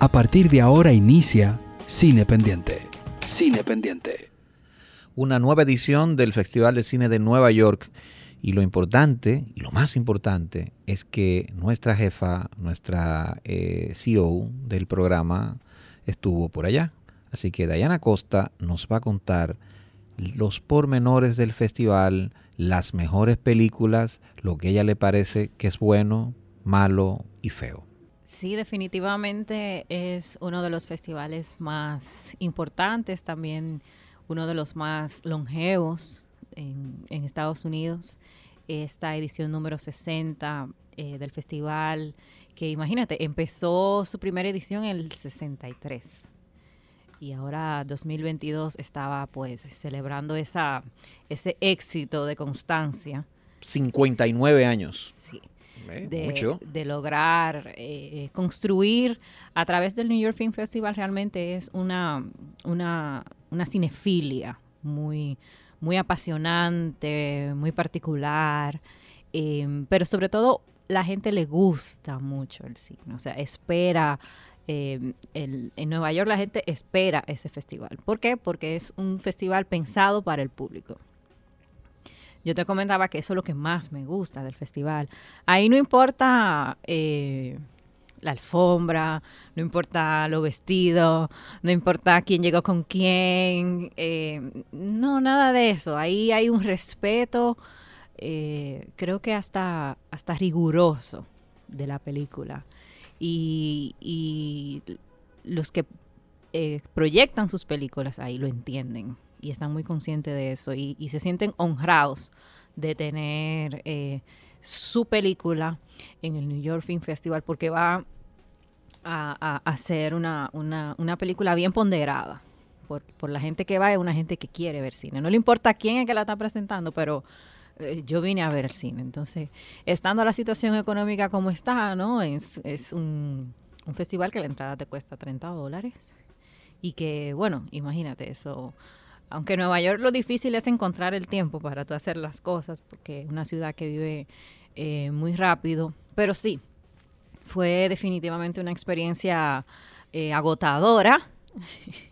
A partir de ahora inicia Cine Pendiente. Cine Pendiente. Una nueva edición del Festival de Cine de Nueva York. Y lo importante, y lo más importante, es que nuestra jefa, nuestra eh, CEO del programa, estuvo por allá. Así que Dayana Costa nos va a contar los pormenores del festival, las mejores películas, lo que a ella le parece que es bueno, malo y feo. Sí, definitivamente es uno de los festivales más importantes, también uno de los más longevos en, Estados Unidos. Esta edición número 60 eh, del festival, que imagínate, empezó su primera edición en el 63 y ahora 2022 estaba pues celebrando esa, ese éxito de constancia. 59 años. De, de, lograr eh, construir a través del New York Film Festival realmente es una, una, una cinefilia muy, muy apasionante, muy particular, em, pero sobre todo la gente le gusta mucho el cine, o sea, espera eh, en Nueva York la gente espera ese festival. ¿Por qué? Porque es un festival pensado para el público. Yo te comentaba que eso es lo que más me gusta del festival. Ahí no importa eh, la alfombra, no importa lo vestido, no importa quién llegó con quién, eh, no, nada de eso. Ahí hay un respeto, creo que hasta, hasta riguroso de la película y, los que eh, proyectan sus películas ahí lo entienden y están muy conscientes de eso y, se sienten honrados de tener eh, su película en el New York Film Festival porque va a, hacer una, una, película bien ponderada. Por, por, la gente que va, es una gente que quiere ver cine. No le importa quién es que la está presentando, pero eh, yo vine a ver el cine. Entonces, estando la situación económica como está, ¿no? Es, es un, festival que la entrada te cuesta 30 dólares. Y que, bueno, imagínate eso. Aunque en Nueva York lo difícil es encontrar el tiempo para hacer las cosas, porque es una ciudad que vive eh, muy rápido. Pero sí, fue definitivamente una experiencia eh, agotadora.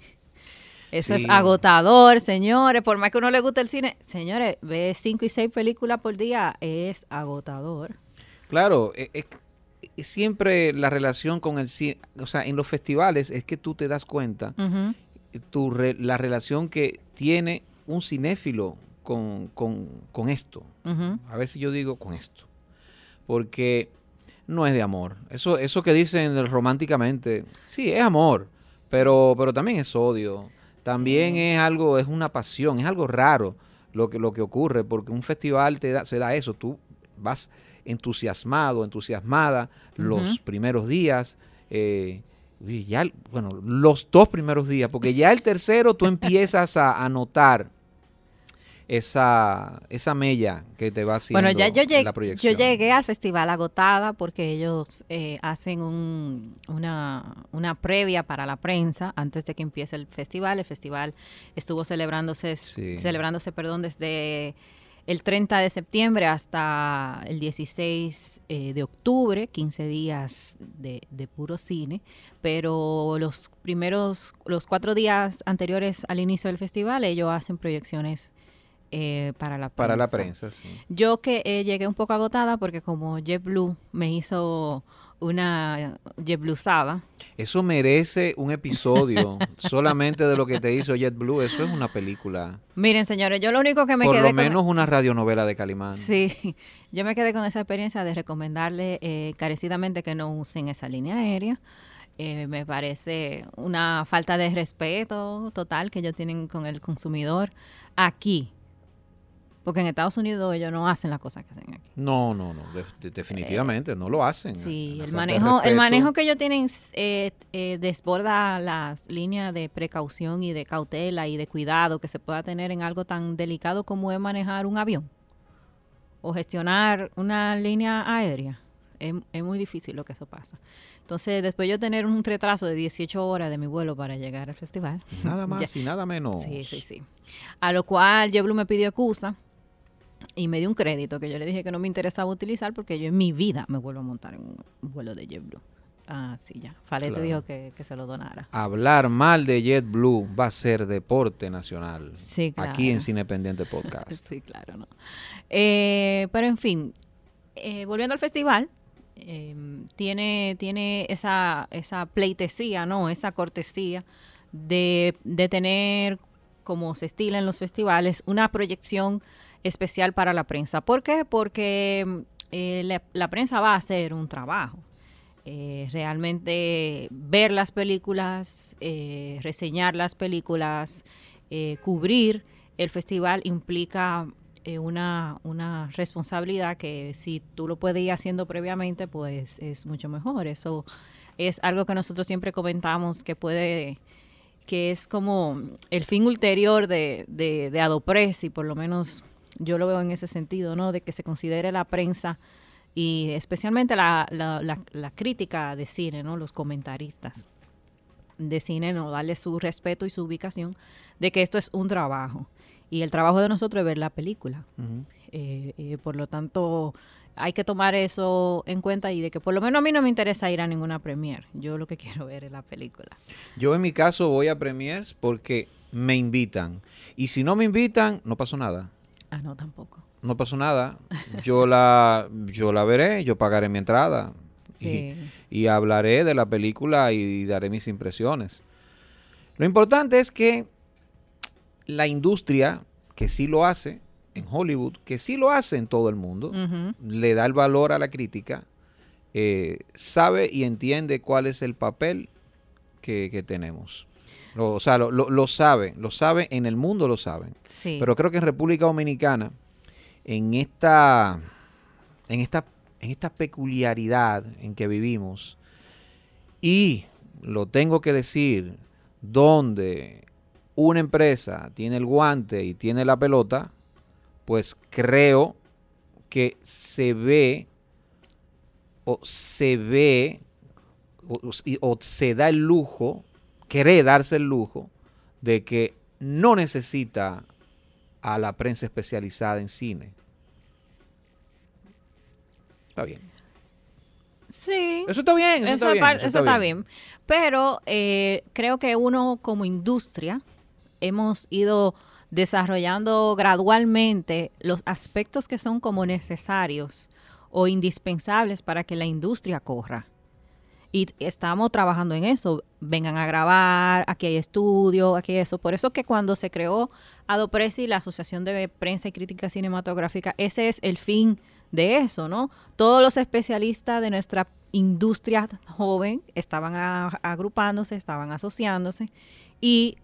Eso es agotador, señores. Por más que uno le guste el cine, señores, ve cinco y seis películas por día, es agotador. Claro, e, es, siempre la relación con el cine, o sea, en los festivales es que tú te das cuenta tu la relación que tiene un cinéfilo con, esto. A ver si yo digo con esto. Porque no es de amor. Eso, eso que dicen románticamente, sí, es amor, pero, pero también es odio también es algo, es una pasión, es algo raro lo que, lo que ocurre, porque un festival te da, se da eso, tú vas entusiasmado, entusiasmada los primeros días, eh, ya, bueno, los dos primeros días, porque ya el tercero tú empiezas a, a notar esa, esa mella que te va haciendo bueno, ya yo llegué, la proyección. Yo llegué al festival agotada porque ellos eh, hacen un, una, una previa para la prensa antes de que empiece el festival. El festival estuvo celebrándose, celebrándose perdón, desde el 30 de septiembre hasta el 16 eh, de octubre, 15 días de, de, puro cine, pero los primeros, los cuatro días anteriores al inicio del festival, ellos hacen proyecciones eh, para la prensa. Para la prensa, sí. Yo que eh, llegué un poco agotada porque como JetBlue me hizo una JetBlue'sada. Eso merece un episodio solamente de lo que te hizo JetBlue. Eso es una película. Miren, señores, yo lo único que me quedé... Por lo menos una radionovela de Calimán. Sí, yo me quedé con esa experiencia de recomendarle eh, carecidamente que no usen esa línea aérea. me parece una falta de respeto total que ellos tienen con el consumidor. Aquí, porque en Estados Unidos ellos no hacen las cosas que hacen aquí. No, no, no, definitivamente no lo hacen. Sí, el manejo, el manejo que ellos tienen eh, eh, desborda las líneas de precaución y de cautela y de cuidado que se pueda tener en algo tan delicado como es manejar un avión o gestionar una línea aérea. Es, es, muy difícil lo que eso pasa. Entonces, después yo tener un retraso de 18 horas de mi vuelo para llegar al festival. Nada más y nada menos. Sí, sí, sí. A lo cual Jeblu me pidió excusa y me dio un crédito que yo le dije que no me interesaba utilizar porque yo en mi vida me vuelvo a montar en un vuelo de JetBlue. Ah, sí, ya. Falete dijo que, se lo donara. Hablar mal de JetBlue va a ser deporte nacional. Sí, claro. Aquí en Cinependiente Podcast. sí, claro, ¿no? Eh, pero en fin, eh, volviendo al festival, em, tiene, tiene esa, esa pleitesía, ¿no? Esa cortesía de, de tener, como se estila en los festivales, una proyección especial para la prensa. ¿Por qué? Porque eh, la, prensa va a hacer un trabajo. Eh, realmente ver las películas, eh, reseñar las películas, cubrir el festival implica una, una, responsabilidad que si tú lo puedes ir haciendo previamente, pues es mucho mejor. Eso es algo que nosotros siempre comentamos que puede que es como el fin ulterior de, de, de Adopres y por lo menos yo lo veo en ese sentido, ¿no? De que se considere la prensa y especialmente la, la, crítica de cine, ¿no? Los comentaristas de cine, ¿no? Darle su respeto y su ubicación de que esto es un trabajo. Y el trabajo de nosotros es ver la película. Eh, eh, por lo tanto, hay que tomar eso en cuenta y de que por lo menos a mí no me interesa ir a ninguna premier. Yo lo que quiero ver es la película. Yo en mi caso voy a premiers porque me invitan. Y si no me invitan, no pasó nada. Ah, no, tampoco. No pasó nada. Yo la, yo la veré, yo pagaré mi entrada. Y, hablaré de la película y daré mis impresiones. Lo importante es que la industria, que sí lo hace en Hollywood, que sí lo hace en todo el mundo, le da el valor a la crítica, eh, sabe y entiende cuál es el papel que tenemos o sea, lo, lo, sabe, lo sabe, en el mundo lo saben. Sí. Pero creo que en República Dominicana, en esta, en esta, en esta peculiaridad en que vivimos, y lo tengo que decir, donde una empresa tiene el guante y tiene la pelota, pues creo que se ve o se ve o se da el lujo quiere darse el lujo de que no necesita a la prensa especializada en cine. Está bien. Sí. Eso está bien. Eso, está, bien, Pero eh, creo que uno como industria hemos ido desarrollando gradualmente los aspectos que son como necesarios o indispensables para que la industria corra. Y estamos trabajando en eso. Vengan a grabar, aquí hay estudio, aquí hay eso. Por eso que cuando se creó Adopresi, la Asociación de Prensa y Crítica Cinematográfica, ese es el fin de eso, ¿no? Todos los especialistas de nuestra industria joven estaban agrupándose, estaban asociándose y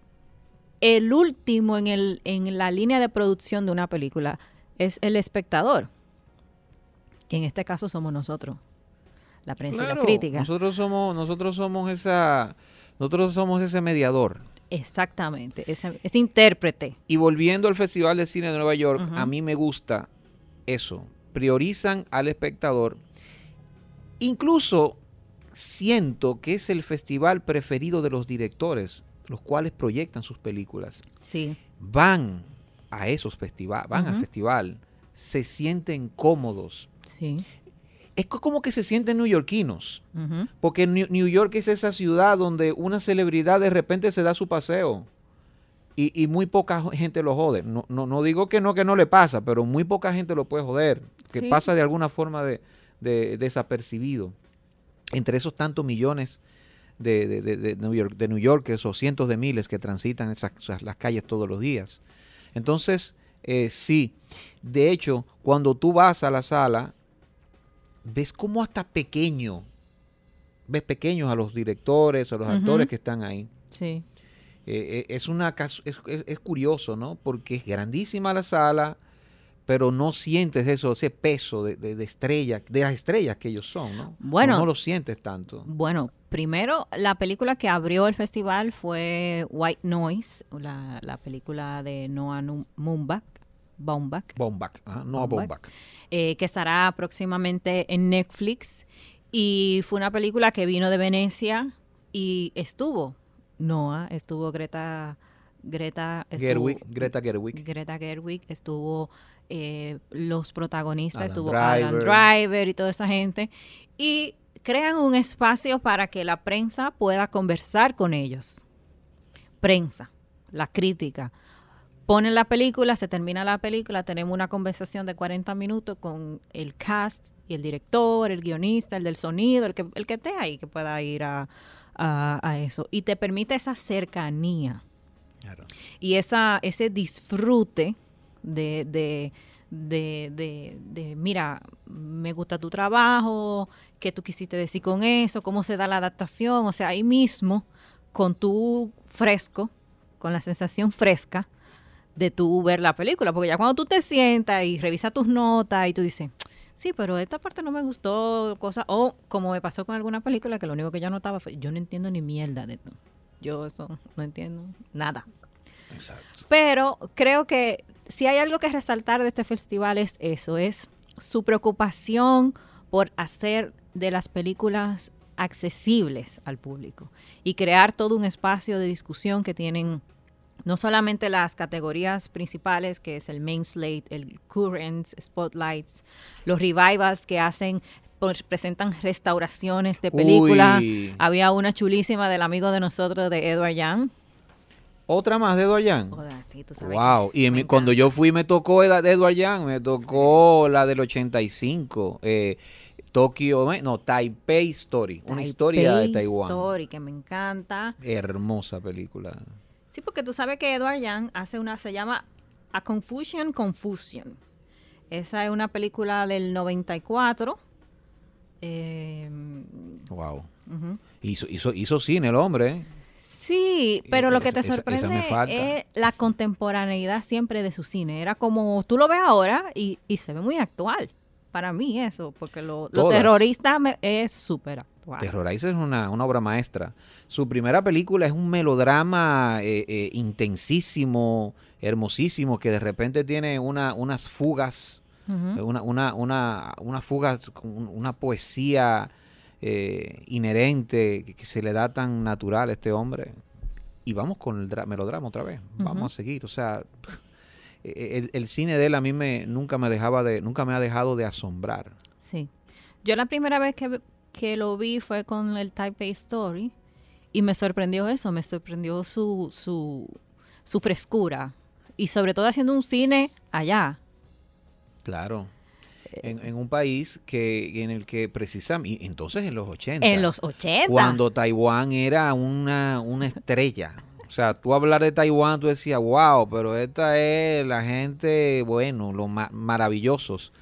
el último en, el, en la línea de producción de una película es el espectador. que en este caso somos nosotros la prensa y la crítica. Nosotros somos, nosotros somos esa, nosotros somos ese mediador. Exactamente, ese, intérprete. Y volviendo al Festival de Cine de Nueva York, a mí me gusta eso. Priorizan al espectador. Incluso siento que es el festival preferido de los directores, los cuales proyectan sus películas. Sí. Van a esos festivales, van al festival, se sienten cómodos. Sí es como que se sienten neoyorquinos, porque New, York es esa ciudad donde una celebridad de repente se da su paseo y, muy poca gente lo jode. No, no, digo que no, que no le pasa, pero muy poca gente lo puede joder, que pasa de alguna forma de, desapercibido. Entre esos tantos millones de, de, New York, de New Yorkers o cientos de miles que transitan esas, las calles todos los días. Entonces, eh, sí, de hecho, cuando tú vas a la sala, ves cómo hasta pequeño, ves pequeños a los directores, a los actores que están ahí. Sí. Eh, eh, es, una, es, es, curioso, ¿no? Porque es grandísima la sala, pero no sientes eso, ese peso de, de, estrellas, de las estrellas que ellos son, ¿no? Bueno. No, lo sientes tanto. Bueno, primero, la película que abrió el festival fue White Noise, la, la película de Noah Mumbach. Baumbach. Baumbach, Noah Baumbach. Eh, que estará próximamente en Netflix. Y fue una película que vino de Venecia y estuvo Noah, estuvo Greta... Greta Gerwig, Greta Gerwig. Greta Gerwig, estuvo eh, los protagonistas, estuvo Driver. Alan Driver y toda esa gente. Y crean un espacio para que la prensa pueda conversar con ellos. Prensa, la crítica. Ponen la película, se termina la película, tenemos una conversación de 40 minutos con el cast y el director, el guionista, el del sonido, el que, el que esté ahí, que pueda ir a, eso. Y te permite esa cercanía. Y esa, ese disfrute de de, de, de, mira, me gusta tu trabajo, qué tú quisiste decir con eso, cómo se da la adaptación, o sea, ahí mismo, con tu fresco, con la sensación fresca de tú ver la película, porque ya cuando tú te sientas y revisas tus notas y tú dices, sí, pero esta parte no me gustó, cosa, o como me pasó con alguna película que lo único que yo notaba fue, yo no entiendo ni mierda de esto, yo eso no entiendo nada. Exacto. Pero creo que si hay algo que resaltar de este festival es eso, es su preocupación por hacer de las películas accesibles al público y crear todo un espacio de discusión que tienen no solamente las categorías principales, que es el main slate, el currents, spotlights, los revivals que hacen pues, presentan restauraciones de película. Había una chulísima del amigo de nosotros de Edward Young, otra más de Edward Young. wow. Y cuando yo fui me tocó de Edward Young, me tocó la del 85. Eh, Tokio, no, Taipei Story, una historia de Taiwán. Story, que me encanta. Hermosa película. Sí, porque tú sabes que Edward Young hace una, se llama A Confusion Confusion. Esa es una película del 94. Eh, wow. hizo, hizo, hizo cine el hombre. Sí, pero lo que te sorprende es la contemporaneidad siempre de su cine. Era como, tú lo ves ahora y, se ve muy actual. Para mí eso, porque lo, terrorista es súper actual. Terrorizer es una, obra maestra. Su primera película es un melodrama eh, eh, intensísimo, hermosísimo, que de repente tiene una, unas fugas, una, una, una, una fuga, una poesía eh, inherente que, se le da tan natural a este hombre. Y vamos con el melodrama otra vez. Vamos a seguir. O sea, el, cine de él a mí me nunca me dejaba de nunca me ha dejado de asombrar. Sí. Yo la primera vez que, que lo vi fue con el Taipei Story y me sorprendió eso, me sorprendió su, su, su frescura y sobre todo haciendo un cine allá. Claro en, un país que en el que precisamente, entonces en los 80. En los 80. Cuando Taiwán era una, una estrella. O sea, tú hablar de Taiwán, tú decías, wow, pero esta es la gente, bueno, los maravillosos.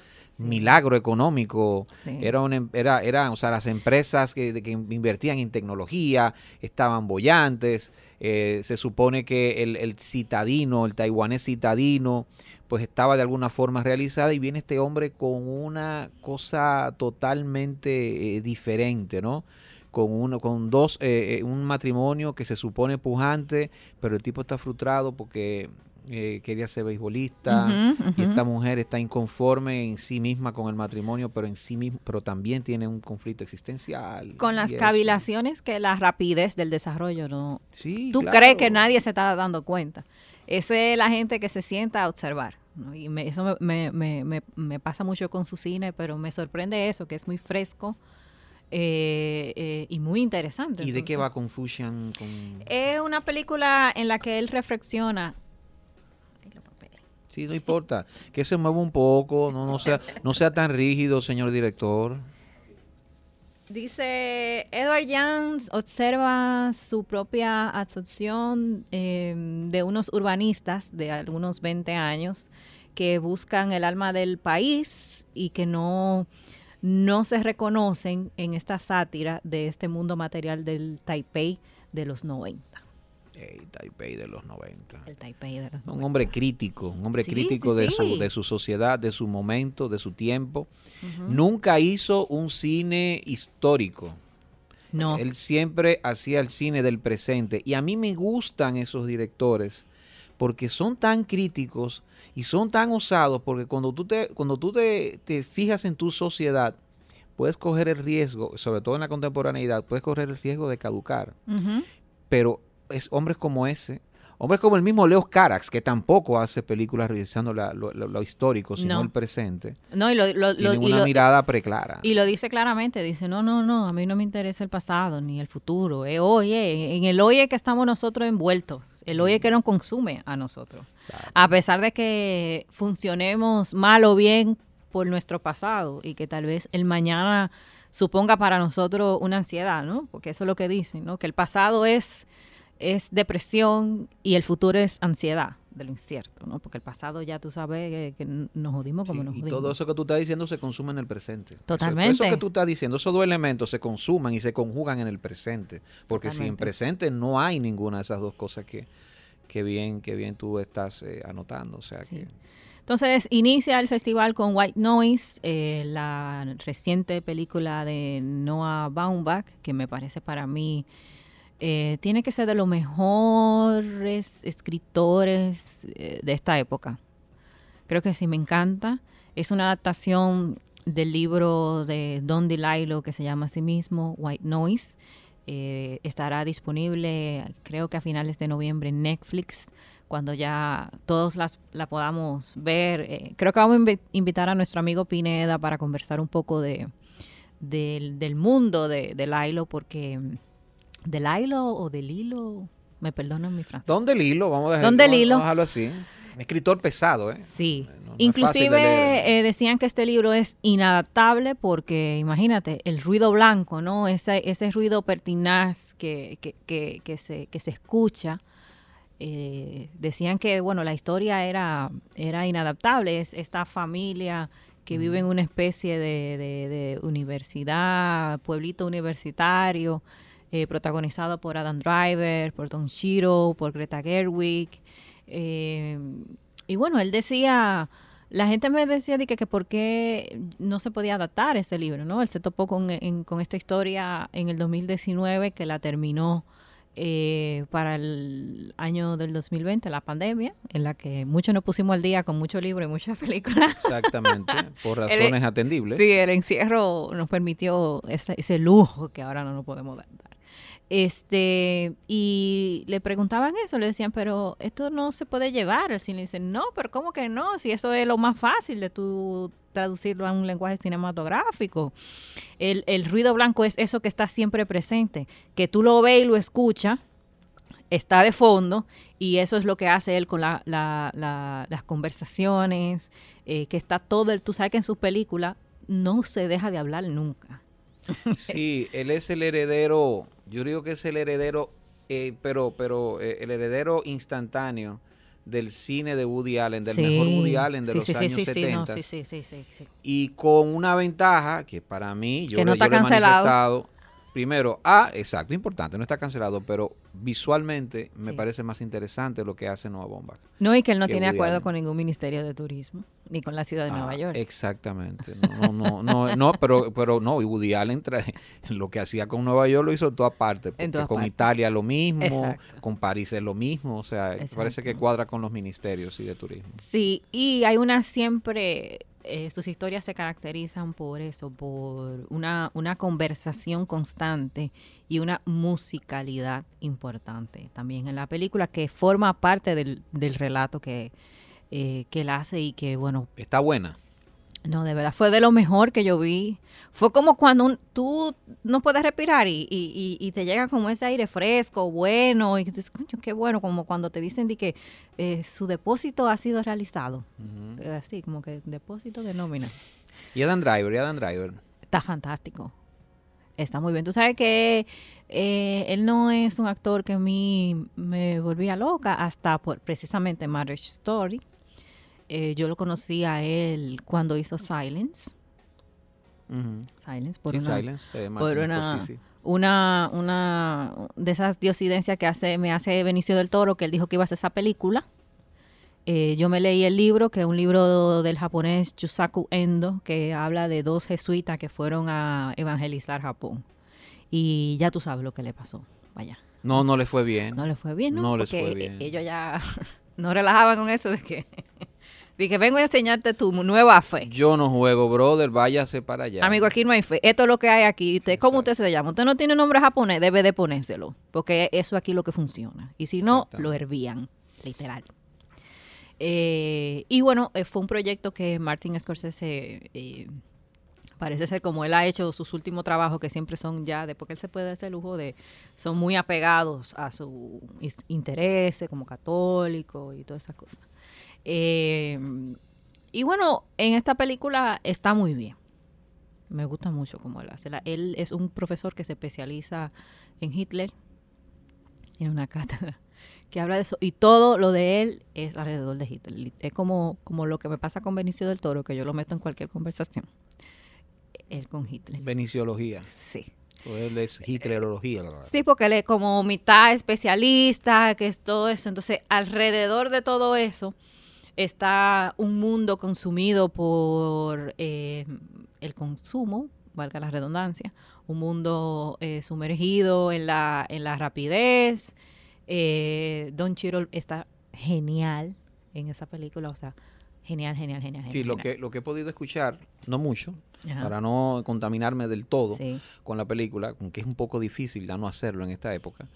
Milagro económico. Era, una, em, era, era, o sea, las empresas que, que invertían en tecnología estaban bollantes. Eh, se supone que el, el citadino, el taiwanés citadino, pues estaba de alguna forma realizada y viene este hombre con una cosa totalmente eh, diferente, ¿no? Con, uno, con dos, eh, eh, un matrimonio que se supone pujante, pero el tipo está frustrado porque quería ser beisbolista y esta mujer está inconforme en sí misma con el matrimonio, pero en sí mismo, pero también tiene un conflicto existencial. Con las cavilaciones que la rapidez del desarrollo no. Sí, Tú crees que nadie se está dando cuenta. Esa es la gente que se sienta a observar. Y eso me, me, me, me, pasa mucho con su cine, pero me sorprende eso, que es muy fresco eh, eh, y muy interesante. ¿Y de qué va Confusion? Es una película en la que él reflexiona. Sí, no importa. Que se mueva un poco, no, no, sea, no sea tan rígido, señor director. Dice Edward Young observa su propia absorción em, de unos urbanistas de algunos 20 años que buscan el alma del país y que no, no se reconocen en esta sátira de este mundo material del Taipei de los 90. Taipei de los 90. El Taipei de los 90. Un hombre crítico, un hombre crítico de, Su, de su sociedad, de su momento, de su tiempo. Nunca hizo un cine histórico. No. Él siempre hacía el cine del presente. Y a mí me gustan esos directores porque son tan críticos y son tan osados, porque cuando tú te, cuando tú te, fijas en tu sociedad, puedes coger el riesgo, sobre todo en la contemporaneidad, puedes correr el riesgo de caducar. Pero es hombres como ese, Hombres como el mismo Leo Carax, que tampoco hace películas revisando lo, histórico, sino el presente. No, y lo, lo tiene una mirada preclara. Y lo dice claramente, dice, no, no, no, a mí no me interesa el pasado ni el futuro. Eh, hoy, en el hoy es que estamos nosotros envueltos, el hoy es que nos consume a nosotros. A pesar de que funcionemos mal o bien por nuestro pasado y que tal vez el mañana suponga para nosotros una ansiedad, ¿no? Porque eso es lo que dicen, ¿no? Que el pasado es es depresión y el futuro es ansiedad de lo incierto, ¿no? Porque el pasado ya tú sabes que, nos jodimos como nos jodimos. Y todo eso que tú estás diciendo se consume en el presente. Totalmente. Eso, que tú estás diciendo, esos dos elementos se consuman y se conjugan en el presente. Porque si en presente no hay ninguna de esas dos cosas que, que bien, que bien tú estás eh, anotando. O sea que. Entonces inicia el festival con White Noise, eh, la reciente película de Noah Baumbach, que me parece para mí eh, tiene que ser de los mejores escritores eh, de esta época. Creo que sí, me encanta. Es una adaptación del libro de Don DeLillo que se llama a sí mismo White Noise. Eh, estará disponible creo que a finales de noviembre en Netflix cuando ya todos las, la podamos ver. creo que vamos a invitar a nuestro amigo Pineda para conversar un poco de, del, mundo de, de Lilo porque ¿Del hilo o del hilo? Me perdonan mi frase. ¿Dónde el hilo? Vamos a dejarlo, ¿Dónde el hilo? Vamos a dejarlo así. Un escritor pesado, ¿eh? Sí. Inclusive eh, decían que este libro es inadaptable porque, imagínate, el ruido blanco, ¿no? Ese, ese ruido pertinaz que, que, que, que se, que se escucha. Eh, decían que, bueno, la historia era, era inadaptable. Es esta familia que vive en una especie de, de, de universidad, pueblito universitario, eh, protagonizado por Adam Driver, por Don Shiro, por Greta Gerwig. Eh, y bueno, él decía, la gente me decía de que, que por qué no se podía adaptar ese libro, ¿no? Él se topó con, con esta historia en el 2019 que la terminó eh, para el año del 2020, la pandemia, en la que muchos nos pusimos al día con muchos libros y muchas películas. Exactamente, por razones atendibles. Sí, el encierro nos permitió ese, ese lujo que ahora no nos podemos dar. Este, y le preguntaban eso, le decían, pero esto no se puede llevar al cine. Dicen, no, pero ¿cómo que no? Si eso es lo más fácil de tú traducirlo a un lenguaje cinematográfico. El, el ruido blanco es eso que está siempre presente, que tú lo ves y lo escuchas, está de fondo, y eso es lo que hace él con la, las conversaciones, eh, que está todo, el, tú sabes que en sus películas no se deja de hablar nunca. Sí, él es el heredero yo digo que es el heredero, eh, pero, pero eh, el heredero instantáneo del cine de Woody Allen, del mejor Woody Allen de los años 70. y con una ventaja que para mí, yo, que no está cancelado. Primero, ah, exacto, importante, no está cancelado, pero visualmente me parece más interesante lo que hace Nueva Bomba. No, y que él no tiene acuerdo con ningún ministerio de turismo, ni con la ciudad de Nueva ah, York. Exactamente. No, no, no, no, pero, pero no, y Woody Allen lo que hacía con Nueva York lo hizo en toda parte. con Italia lo mismo, con París es lo mismo, o sea, parece que cuadra con los ministerios y de turismo. Sí, y hay una siempre eh, sus historias se caracterizan por eso, por una, una conversación constante y una musicalidad importante también en la película que forma parte del, del relato que, eh, que él hace y que, bueno... Está buena. No, de verdad, fue de lo mejor que yo vi. Fue como cuando tú no puedes respirar y, y, y, te llega como ese aire fresco, bueno, y dices, coño, qué bueno, como cuando te dicen de que eh, su depósito ha sido realizado. Así, como que depósito de nómina. Y Adam Driver, y Adam Driver. Está fantástico. Está muy bien. Tú sabes que eh, él no es un actor que a mí me volvía loca hasta por precisamente Marriage Story eh, yo lo conocí a él cuando hizo Silence. Silence, por una, por una, una, de esas diosidencias que hace, me hace Benicio del Toro, que él dijo que iba a hacer esa película. Eh, yo me leí el libro, que es un libro del japonés Chusaku Endo, que habla de dos jesuitas que fueron a evangelizar Japón. Y ya tú sabes lo que le pasó. Vaya. No, no le fue bien. No le fue bien, ¿no? No les fue bien. Ellos ya no relajaban con eso de que Dije, vengo a enseñarte tu nueva fe. Yo no juego, brother, váyase para allá. Amigo, aquí no hay fe. Esto es lo que hay aquí. Usted, ¿Cómo usted se llama? Usted no tiene nombre japonés, debe de ponérselo. Porque eso aquí es lo que funciona. Y si no, lo hervían. literal. Eh, y bueno, eh, fue un proyecto que Martin Scorsese eh, parece ser como él ha hecho sus últimos trabajos, que siempre son ya, después que él se puede dar ese lujo de, son muy apegados a su interés como católico y todas esas cosas. Y bueno, en esta película está muy bien. Me gusta mucho cómo él hace. él es un profesor que se especializa en Hitler, en una cátedra que habla de eso. Y todo lo de él es alrededor de Hitler. Es como, como lo que me pasa con Benicio del Toro, que yo lo meto en cualquier conversación. Él con Hitler. Beniciología. Sí. O él es Hitlerología, Sí, porque él es como mitad especialista, que es todo eso. Entonces, alrededor de todo eso está un mundo consumido por eh, el consumo, valga la redundancia, un mundo eh, sumergido en la, en la rapidez, eh, Don Chiro está genial en esa película, o sea, genial, genial, genial. Sí, lo que, lo que he podido escuchar, no mucho, para no contaminarme del todo con la película, aunque es un poco difícil ya no hacerlo en esta época,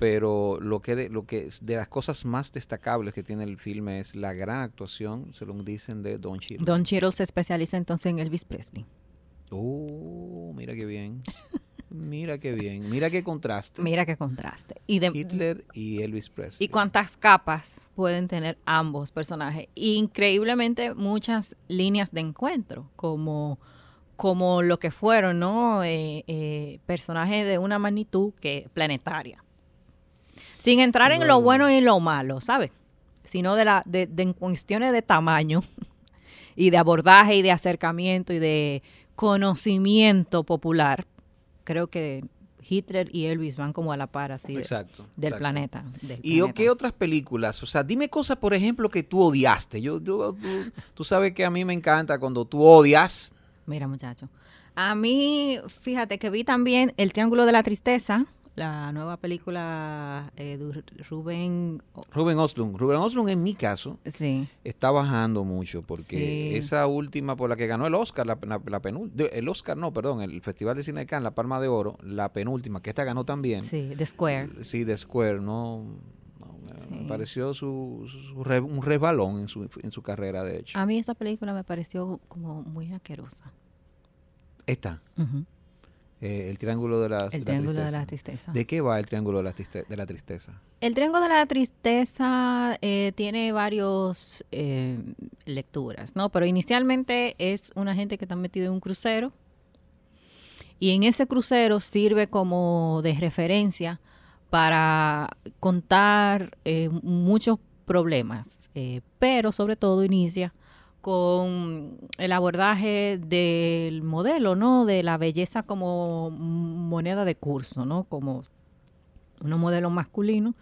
pero lo que de, lo que de las cosas más destacables que tiene el filme es la gran actuación, se lo dicen, de Don Cheadle. Don Cheadle se especializa entonces en Elvis Presley. Oh, mira qué bien. Mira qué bien, mira qué contraste. Mira qué contraste. Y de, Hitler y Elvis Presley. Y cuántas capas pueden tener ambos personajes. Increíblemente muchas líneas de encuentro, como, como lo que fueron, ¿no? Eh, eh, personajes de una magnitud que planetaria. Sin entrar en lo bueno y lo malo, ¿sabes? Sino de, la, de, de cuestiones de tamaño y de abordaje y de acercamiento y de conocimiento popular creo que Hitler y Elvis van como a la par así exacto, del planeta. ¿Y qué otras películas? O sea, dime cosas, por ejemplo, que tú odiaste. Yo, yo tú, sabes que a mí me encanta cuando tú odias. Mira, muchacho. A mí, fíjate que vi también El Triángulo de la Tristeza la nueva película eh, de Rubén... Rubén Oslund. Rubén Oslund, en mi caso, sí. está bajando mucho porque esa última por la que ganó el Oscar, la, penúltima, el Oscar no, perdón, el Festival de Cine de Cannes, la Palma de Oro, la penúltima, que esta ganó también. Sí, The Square. Sí, The Square, no... Me pareció su, un resbalón en su, en su carrera, de hecho. A mí esa película me pareció como muy asquerosa. ¿Esta? Eh, el triángulo de la, el triángulo de la tristeza. ¿De qué va el triángulo de la, de la tristeza? El triángulo de la tristeza eh, tiene varias eh, lecturas, ¿no? Pero inicialmente es una gente que está metido en un crucero y en ese crucero sirve como de referencia para contar muchos problemas, pero sobre todo inicia con el abordaje del modelo, ¿no? De la belleza como moneda de curso, ¿no? Como unos modelos masculinos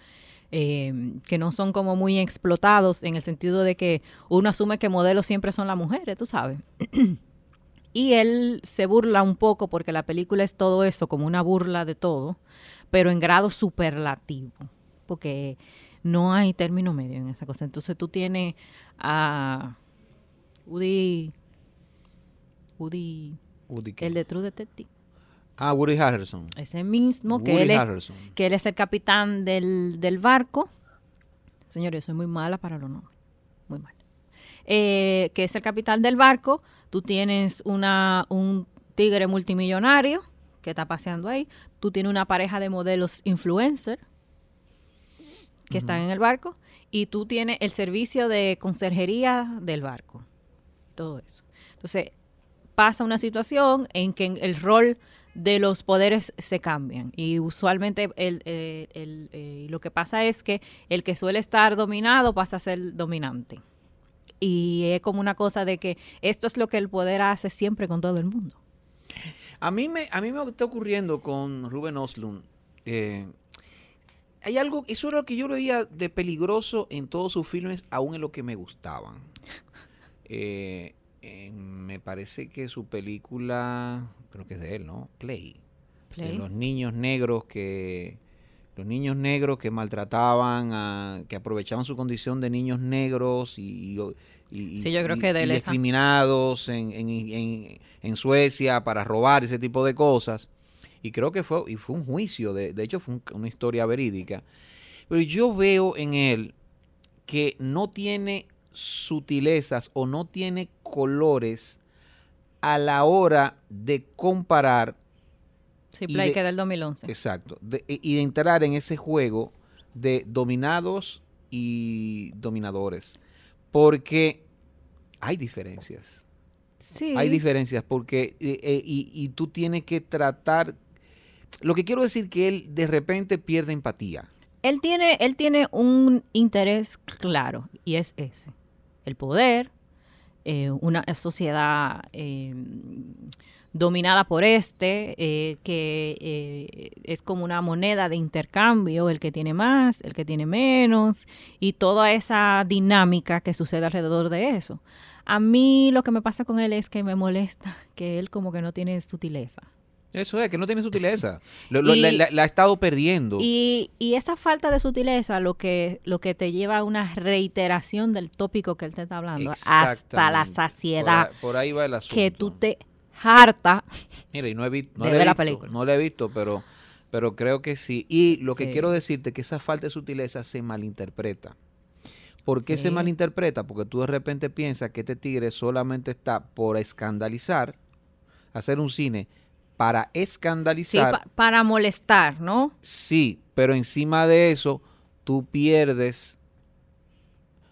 eh, que no son como muy explotados en el sentido de que uno asume que modelos siempre son las mujeres, tú sabes. y él se burla un poco porque la película es todo eso, como una burla de todo, pero en grado superlativo, porque no hay término medio en esa cosa. Entonces tú tienes a... Woody. Woody. el de True Detective. Ah, Woody Harrelson. Ese mismo, que, él es, que él es el capitán del, del barco. Señores, yo soy muy mala para los nombres. Muy mal. Eh, que es el capitán del barco. Tú tienes una, un tigre multimillonario que está paseando ahí. Tú tienes una pareja de modelos influencer que están en el barco. Y tú tienes el servicio de conserjería del barco todo eso. Entonces, pasa una situación en que el rol de los poderes se cambian y usualmente el, eh, lo que pasa es que el que suele estar dominado pasa a ser dominante. Y es como una cosa de que esto es lo que el poder hace siempre con todo el mundo. A mí me, a mí me está ocurriendo con Ruben Oslund. Eh, hay algo, eso era lo que yo veía de peligroso en todos sus filmes, aún en lo que me gustaban. Eh, me parece que su película, creo que es de él, ¿no? Play. De los niños negros que los niños negros que maltrataban, que aprovechaban su condición de niños negros y, discriminados en, en, en, Suecia para robar ese tipo de cosas. Y creo que fue, y fue un juicio, de, de hecho fue una historia verídica. Pero yo veo en él que no tiene sutilezas o no tiene colores a la hora de comparar. Sí, Play que del 2011. Exacto. y de entrar en ese juego de dominados y dominadores. Porque hay diferencias. Sí. Hay diferencias porque eh, eh, y, tú tienes que tratar. Lo que quiero decir que él de repente pierde empatía. Él tiene, él tiene un interés claro y es ese. El poder, eh, una sociedad dominada por este, que es como una moneda de intercambio, el que tiene más, el que tiene menos, y toda esa dinámica que sucede alrededor de eso. A mí lo que me pasa con él es que me molesta que él como que no tiene sutileza. Eso es, que no tiene sutileza. la, ha estado perdiendo. Y, esa falta de sutileza lo que, lo que te lleva a una reiteración del tópico que él te está hablando. Hasta la saciedad. Por ahí, va el asunto. Que tú te harta. Mira, y no he, visto, no visto, no he visto, pero, pero creo que sí. Y lo que quiero decirte es que esa falta de sutileza se malinterpreta. ¿Por qué se malinterpreta? Porque tú de repente piensas que este tigre solamente está por escandalizar, hacer un cine para escandalizar. Sí, para molestar, ¿no? Sí, pero encima de eso, tú pierdes,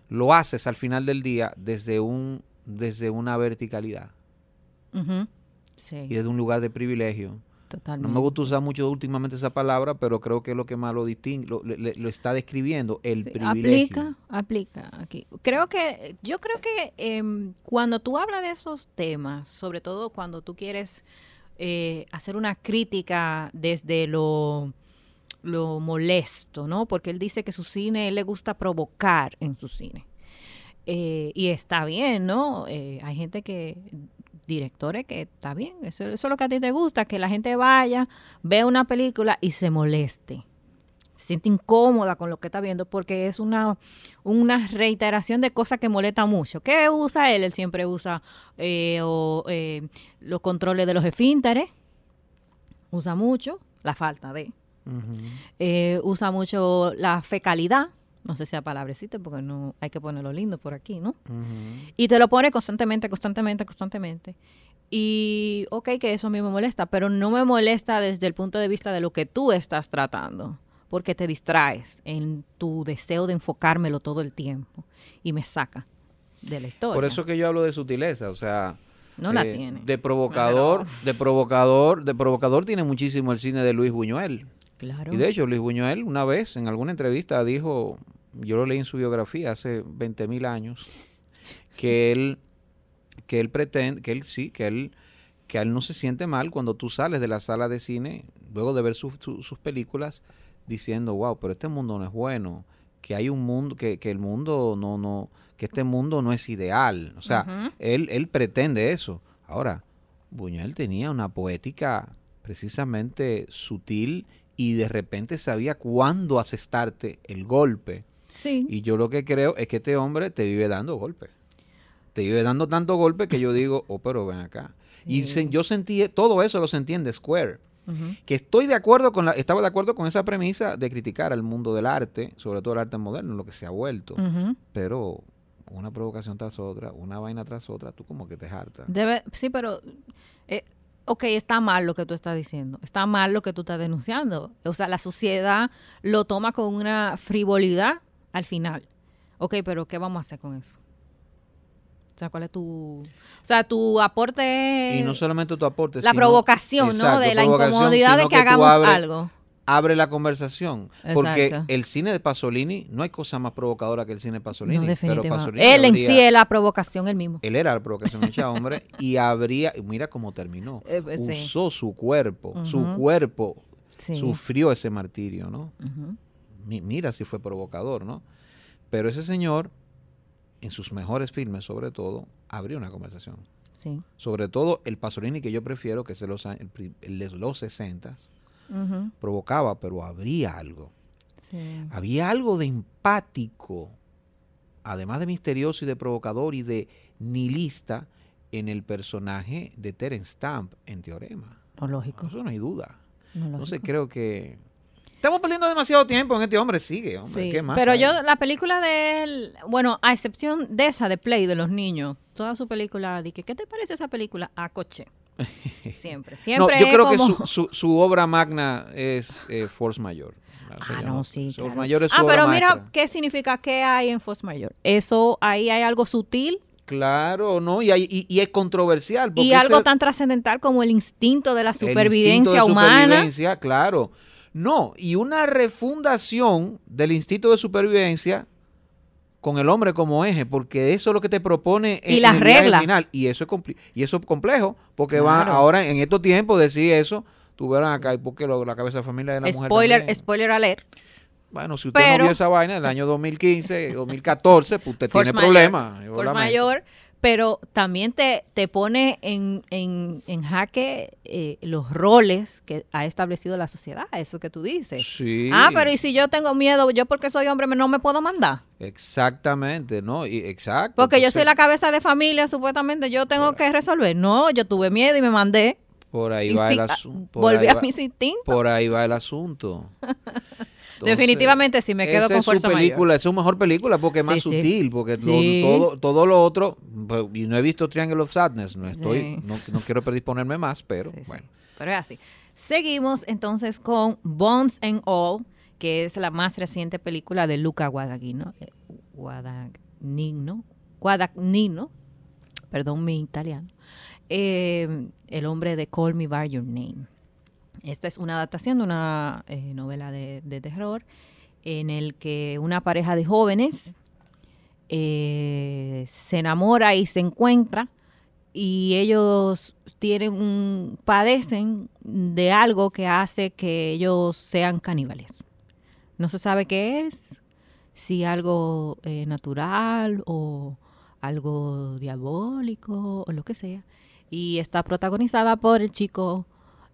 lo haces al final del día desde, un, desde una verticalidad. sí. Y desde un lugar de privilegio. No me gusta usar mucho últimamente esa palabra, pero creo que es lo que más lo distingue, lo, está describiendo, el privilegio. Aplica, aplica aquí. Creo que, yo creo que em, cuando tú hablas de esos temas, sobre todo cuando tú quieres eh, hacer una crítica desde lo, lo molesto, ¿no? Porque él dice que su cine, le gusta provocar en su cine. Eh, y está bien, ¿no? Eh, hay gente que directores que está bien, eso, es lo que a ti te gusta, que la gente vaya, vea una película y se moleste. Se siente incómoda con lo que está viendo porque es una, una reiteración de cosas que molesta mucho. ¿Qué usa él? Él siempre usa eh, eh, los controles de los esfínteres. Usa mucho la falta de. Eh, usa mucho la fecalidad no sé si sea palabrecita porque no hay que ponerlo lindo por aquí, ¿no? Y te lo pone constantemente, constantemente, constantemente. Y ok, que eso a mí me molesta, pero no me molesta desde el punto de vista de lo que tú estás tratando, porque te distraes en tu deseo de enfocármelo todo el tiempo y me saca de la historia. Por eso que yo hablo de sutileza, o sea, no la eh, tiene. De provocador, de provocador, de provocador tiene muchísimo el cine de Luis Buñuel. Claro. Y de hecho, Luis Buñuel una vez en alguna entrevista dijo, yo lo leí en su biografía hace 20 mil años, que él, que él pretende, que él sí, que él, que él no se siente mal cuando tú sales de la sala de cine, luego de ver sus películas, diciendo, wow, pero este mundo no es bueno, que hay un mundo, que, que el mundo no, no, que este mundo no es ideal. O sea, él, él pretende eso. Ahora, Buñuel tenía una poética precisamente sutil y de repente sabía cuándo asestarte el golpe y yo lo que creo es que este hombre te vive dando golpes. Te vive dando tanto golpe que yo digo, oh, pero ven acá. Y yo sentí, todo eso lo sentí en Square. Que estoy de acuerdo con la, estaba de acuerdo con esa premisa de criticar al mundo del arte, sobre todo el arte moderno, lo que se ha vuelto. Pero una provocación tras otra, una vaina tras otra, tú como que te hartas. Debe, sí, pero eh, ok, está mal lo que tú estás diciendo, está mal lo que tú estás denunciando. O sea, la sociedad lo toma con una frivolidad al final. Ok, pero ¿qué vamos a hacer con eso? O sea, ¿cuál es tu... O sea, tu aporte... Y no solamente tu aporte, La provocación, ¿no? De la incomodidad de que, hagamos algo. Abre la conversación. Porque el cine de Pasolini, no hay cosa más provocadora que el cine de Pasolini. No, definitivamente. él en sí es la provocación, él mismo. Él era la provocación, mucha hombre. y habría... Mira cómo terminó. Eh, pues, Usó su cuerpo. Su cuerpo sufrió ese martirio, ¿no? mira si fue provocador, ¿no? Pero ese señor, en sus mejores filmes sobre todo, abrió una conversación. Sí. Sobre todo el Pasolini que yo prefiero, que es el, el de los 60, provocaba, pero habría algo. Había algo de empático, además de misterioso y de provocador y de nihilista en el personaje de Terence Stamp en Teorema. No, lógico. Eso no hay duda. No, Entonces creo que Estamos perdiendo demasiado tiempo en este hombre, sigue, hombre. ¿Qué más pero hay? yo, la película de él, bueno, a excepción de esa de Play, de los niños, toda su película, dije, ¿qué te parece esa película? A coche. Siempre, siempre. No, yo creo que su, su, su obra magna es eh, Force Mayor. Ah, no, sí. Force claro. Mayor es su ah, obra pero mira, maestra. ¿qué significa que hay en Force Mayor? Eso, ahí hay algo sutil Claro, ¿no? Y, hay- y, y es controversial. porque y algo tan trascendental como el instinto de la el instinto supervivencia de humana. supervivencia, claro. No, y una refundación del instinto de supervivencia con el hombre como eje, porque eso es lo que te propone Y en, las en el reglas. final. Y eso es y eso es complejo, porque va Claro. ahora en estos tiempos decir eso, tuvieron acá, y porque lo- la cabeza de familia de la mujer Spoiler, spoiler alert. Bueno, si usted Pero- no vio esa vaina del año 2015, 2014, pues usted tiene mayor, problemas. Force mayor, pero también te, te pone en, en, en jaque eh, los roles que ha establecido la sociedad, eso que tú dices. Sí. Ah, pero y si yo tengo miedo, yo porque soy hombre no me puedo mandar. Exactamente, ¿no? Y, exacto. Porque yo soy la cabeza de familia, supuestamente yo tengo que resolver. No, yo tuve miedo y me mandé. Por ahí va el asunto. Volví a mis instintos. Por ahí va el asunto. Entonces, Definitivamente sí, me quedo con es su Fuerza película, es su mejor película porque es más Sí, sutil, porque lo- todo, todo lo otro, pues, y no he visto Triangle of Sadness, no estoy, no, no quiero predisponerme más, pero bueno. Pero es así. Seguimos entonces con Bones and All, que es la más reciente película de Luca Guadagnino. eh, Guadagnino. Guadagnino. Perdón mi italiano. Eh, el hombre de Call Me By Your Name. Esta es una adaptación de una eh, novela de, terror en el que una pareja de jóvenes eh, se enamora y se encuentra y ellos tienen un padecen de algo que hace que ellos sean caníbales. No se sabe qué es, si algo eh, natural o algo diabólico o lo que sea. Y está protagonizada por el chico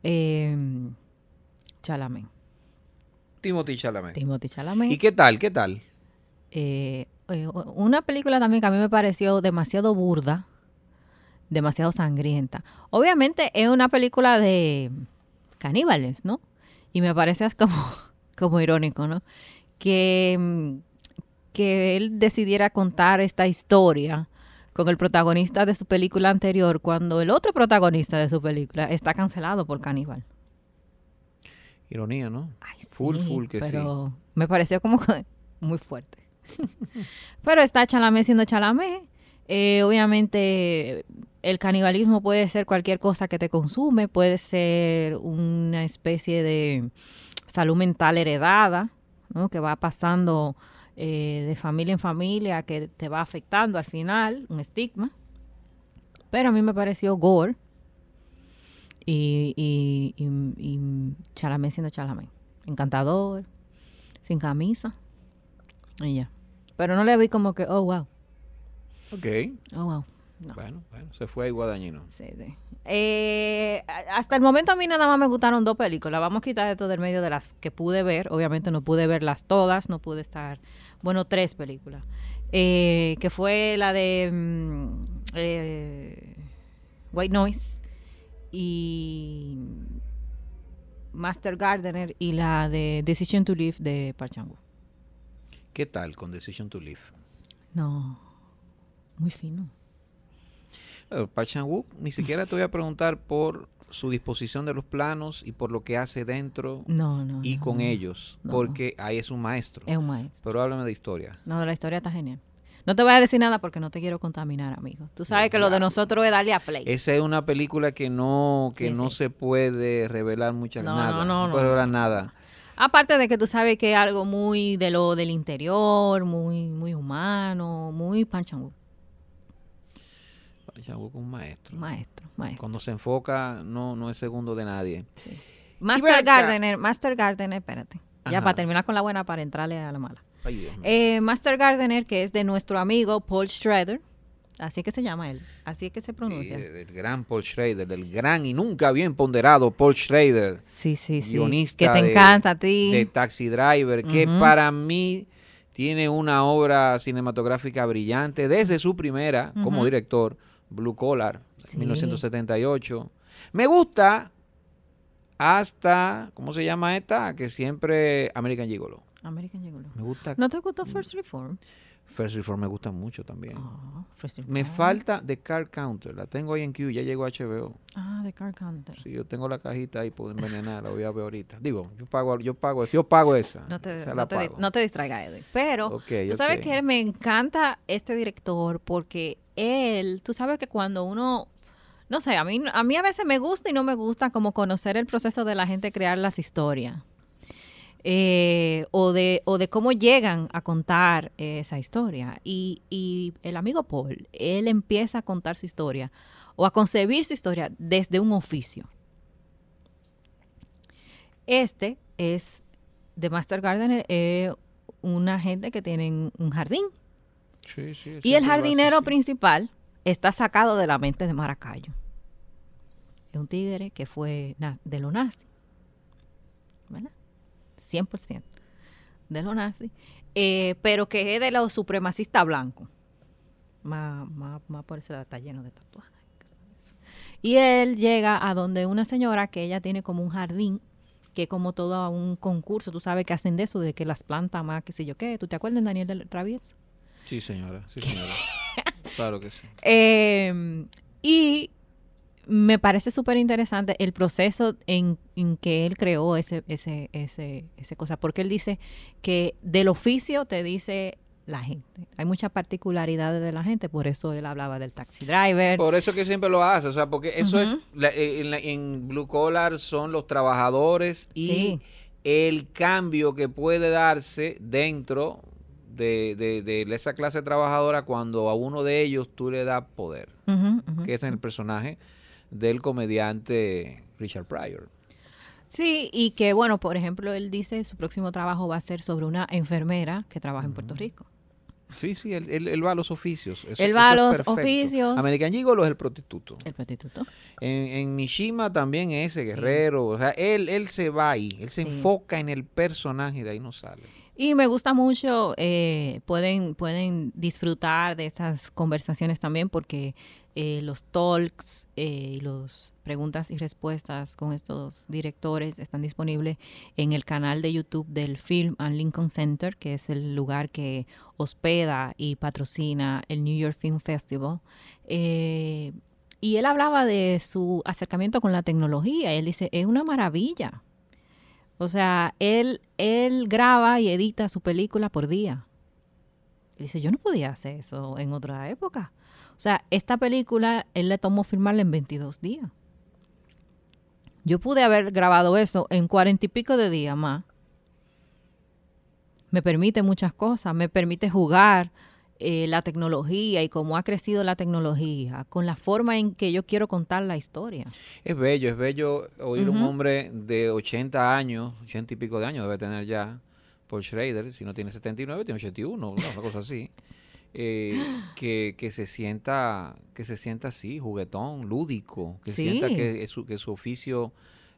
eh, Chalamet, Timothy Chalamet. Timothy Chalamet. ¿Y qué tal? ¿Qué tal? Eh, eh, una película también que a mí me pareció demasiado burda, demasiado sangrienta. Obviamente es una película de caníbales, ¿no? Y me parece como, como irónico, ¿no? Que, mm, que él decidiera contar esta historia con el protagonista de su película anterior cuando el otro protagonista de su película está cancelado por caníbal. Ironía, ¿no? Ay, Full, sí, full que sí. pero me pareció como que muy fuerte. pero está Chalamet siendo Chalamet. Eh, obviamente el canibalismo puede ser cualquier cosa que te consume, puede ser una especie de salud mental heredada, ¿no? que va pasando eh, de familia en familia, que te va afectando al final, un estigma. Pero a mí me pareció gore y, y, y, y Chalamet siendo Chalamet. Encantador, sin camisa. Y ya. Pero no le vi como que, oh, wow. Ok. Oh, wow. No. Bueno, bueno, se fue. Sí, sí. Eh, a- hasta el momento a mí nada más me gustaron dos películas. Vamos a quitar esto del medio de las que pude ver. Obviamente no pude verlas todas, no pude estar. Bueno, tres películas. Eh, que fue la de mm, eh, White Noise y Master Gardener y la de Decision to Live de Park Chan-wook. ¿Qué tal con Decision to Live? No, muy fino. Eh, Park Chan-wook, ni siquiera te voy a preguntar por su disposición de los planos y por lo que hace dentro No, no. y no, con ellos, porque ahí es un maestro. Es un maestro. Pero háblame de historia. No, la historia está genial. No te voy a decir nada porque no te quiero contaminar, amigo. Tú sabes que lo de nosotros es darle a play. Esa es una película que no que Sí, no sí. se puede revelar muchas No, nada. no, no. revelar nada. Aparte de que tú sabes que es algo muy de lo del interior, muy muy humano, muy panchangu. Chan-wook es un maestro. Maestro, maestro. Cuando se enfoca, no, no es segundo de nadie. Master. Gardener, Master Gardener, espérate. Ya para terminar con la buena, para entrarle a la mala. Ay, Dios mío. Eh, Master Gardener, que es de nuestro amigo Paul Schrader. Así es que se llama él. Así es que se pronuncia. eh, del gran Paul Schrader, del gran y nunca bien ponderado Paul Schrader, Sí, sí, sí. guionista que te de- encanta a ti. de Taxi Driver, que para mí tiene una obra cinematográfica brillante desde su primera como director, Blue Collar, Sí. 1978. Me gusta hasta, ¿cómo se llama esta? Que siempre American Gigolo. American Gigolo. Me gusta. ¿No te gustó First Reform? First Reform me gusta mucho también. Ah, Me falta The Card Counter. La tengo ahí en Q. Ya llegó a HBO. Ah, The Car Counter. Sí, yo tengo la cajita ahí por envenenar. La voy a ver ahorita. Digo, yo pago, yo pago, yo pago esa. No te, esa no la te, di- pago. no te distraiga, Edwin. Pero Ok, tú sabes ok. que me encanta este director porque él, tú sabes que cuando uno, no sé, a mí, a mí a veces me gusta y no me gusta como conocer el proceso de la gente crear las historias. Eh, o, de, o de cómo llegan a contar eh, esa historia. Y, y el amigo Paul, él empieza a contar su historia o a concebir su historia desde un oficio. Este es The Master Gardener, es una gente que tiene un jardín. Sí, sí, Y el lo jardinero así. principal está sacado de la mente de Maracayo. Es un tigre que fue de los nazis. ¿Verdad? 100% de los nazis. eh, pero que es de los supremacistas blancos. Más, más, más por eso está lleno de tatuajes. Y él llega a donde una señora que ella tiene como un jardín, que es como todo un concurso, tú sabes que hacen de eso, de que las plantas más, qué sé yo qué. ¿Tú te acuerdas, Daniel del Travieso? Sí, señora. Sí, señora. claro que sí. Eh, y me parece súper interesante el proceso en, en que él creó ese, ese, ese, ese cosa, porque él dice que del oficio te dice la gente. Hay muchas particularidades de la gente, por eso él hablaba del taxi driver. Por eso que siempre lo hace, o sea, porque eso es, la- eh, en, en Blue Collar son los trabajadores y Sí. el cambio que puede darse dentro de, de- de esa clase trabajadora cuando a uno de ellos tú le das poder, Ujú, ujú. que es en el personaje del comediante Richard Pryor. Sí, y que bueno, por ejemplo, él dice su próximo trabajo va a ser sobre una enfermera que trabaja en Puerto Rico. Sí, sí, él, él- él va a los oficios. eso- Él va a es los perfecto. oficios. American Gigolo es el prostituto. El prostituto. En, en Mishima también ese guerrero. O sea, él, él se va ahí. Él se Sí. enfoca en el personaje y de ahí no sale. Y me gusta mucho, eh, pueden, pueden disfrutar de estas conversaciones también porque eh, los talks eh, y los preguntas y respuestas con estos directores están disponibles en el canal de YouTube del Film and Lincoln Center, que es el lugar que hospeda y patrocina el New York Film Festival. Eh, y él hablaba de su acercamiento con la tecnología. Él dice, es una maravilla. O sea, él, él graba y edita su película por día. Dice, yo no podía hacer eso en otra época. O sea, esta película, él le tomó filmarla en 22 días. Yo pude haber grabado eso en cuarenta y pico de días más. Me permite muchas cosas, me permite jugar eh, la tecnología y cómo ha crecido la tecnología, con la forma en que yo quiero contar la historia. Es bello, es bello oír un hombre de 80 años, 80 y pico de años debe tener ya, Paul Schrader, si no tiene 79, tiene 81, ¿no? una cosa así. eh, que, que se sienta que se sienta así, juguetón, lúdico, que Sí. sienta que su, que su oficio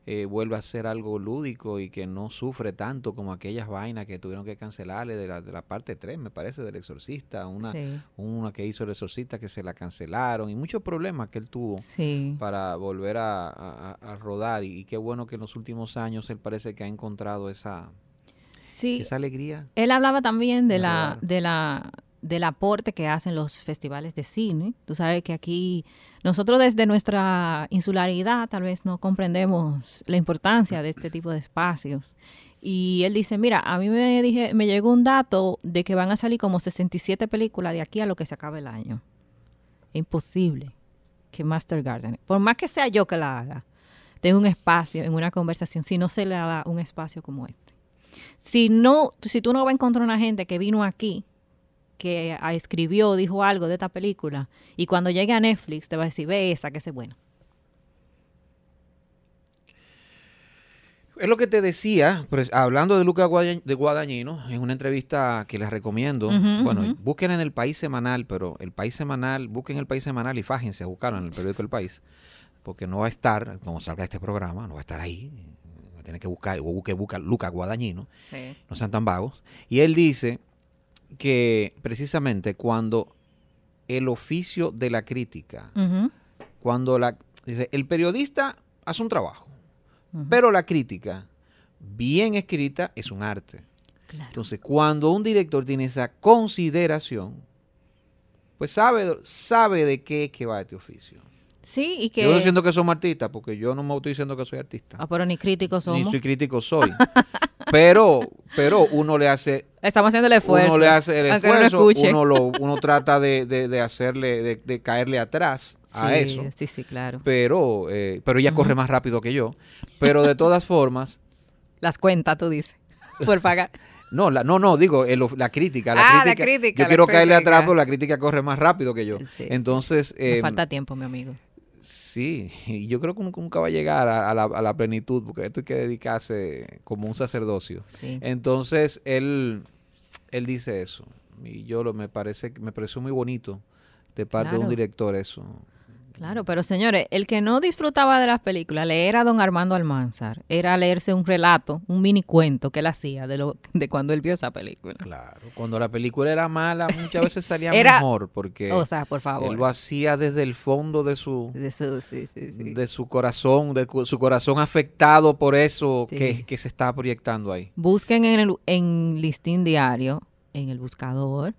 eh, vuelva a ser algo lúdico y que no sufre tanto como aquellas vainas que tuvieron que cancelarle de la, de la parte 3, me parece, del exorcista, una, Sí, una que hizo el exorcista que se la cancelaron y muchos problemas que él tuvo sí. para volver a, a- a rodar y, y qué bueno que en los últimos años él parece que ha encontrado esa, sí. esa alegría. Él hablaba también de la, de la, del aporte que hacen los festivales de cine. Tú sabes que aquí nosotros desde nuestra insularidad tal vez no comprendemos la importancia de este tipo de espacios. Y él dice, mira, a mí me, dije, me llegó un dato de que van a salir como 67 películas de aquí a lo que se acabe el año. Imposible que Master Garden, por más que sea yo que la haga, tenga un espacio en una conversación si no se le da un espacio como este si no, si tú no vas a encontrar una gente que vino aquí, que ah, escribió, dijo algo de esta película, y cuando llegue a Netflix te va a decir, ve esa, que es buena. Es lo que te decía, pues, hablando de Lucas Guada- de Guadañino, en una entrevista que les recomiendo. Bueno, busquen en el País Semanal, pero el País Semanal, busquen el País Semanal y fájense a buscarlo en el periódico El País, porque no va a estar, como salga este programa, no va a estar ahí. Tener que buscar, o busque, busca Lucas Guadañino, no sean tan vagos. Y él dice que precisamente cuando el oficio de la crítica cuando la dice el periodista hace un trabajo Pero la crítica, bien escrita, es un arte. Entonces, cuando un director tiene esa consideración, pues sabe, sabe de qué es que va este oficio. Sí, y que... Yo no siento que somos artistas, porque yo no me estoy diciendo que soy artista. Ah, pero ni crítico somos. Ni soy crítico soy. pero, pero uno le hace... Estamos haciendo el esfuerzo. Uno le hace el esfuerzo, uno, lo, uno trata de, de, hacerle, de, caerle atrás a eso. Sí, sí, claro. Pero, eh, pero ella corre más rápido que yo. Pero de todas formas... Las cuentas, tú dices, por pagar. No, la, no, no, digo, la crítica. La, ah, crítica, la crítica. Yo quiero caerle atrás, pero la crítica corre más rápido que yo. Entonces... Me em, falta tiempo, mi amigo. Sí, y yo creo que nunca va a llegar a, la, plenitud, porque esto hay que dedicarse como un sacerdocio. Entonces, él, él dice eso. Y yo lo, me parece me pareció muy bonito de parte de un director eso. Claro, pero señores, el que no disfrutaba de las películas, leer a don Armando Almanzar, era leerse un relato, un mini cuento que él hacía de lo de cuando él vio esa película. Claro, cuando la película era mala, muchas veces salía mejor porque o sea, por favor. él lo hacía desde el fondo de su de su, sí, sí, sí. De su corazón, de su corazón afectado por eso que, que, se está proyectando ahí. Busquen en el en listín diario en el buscador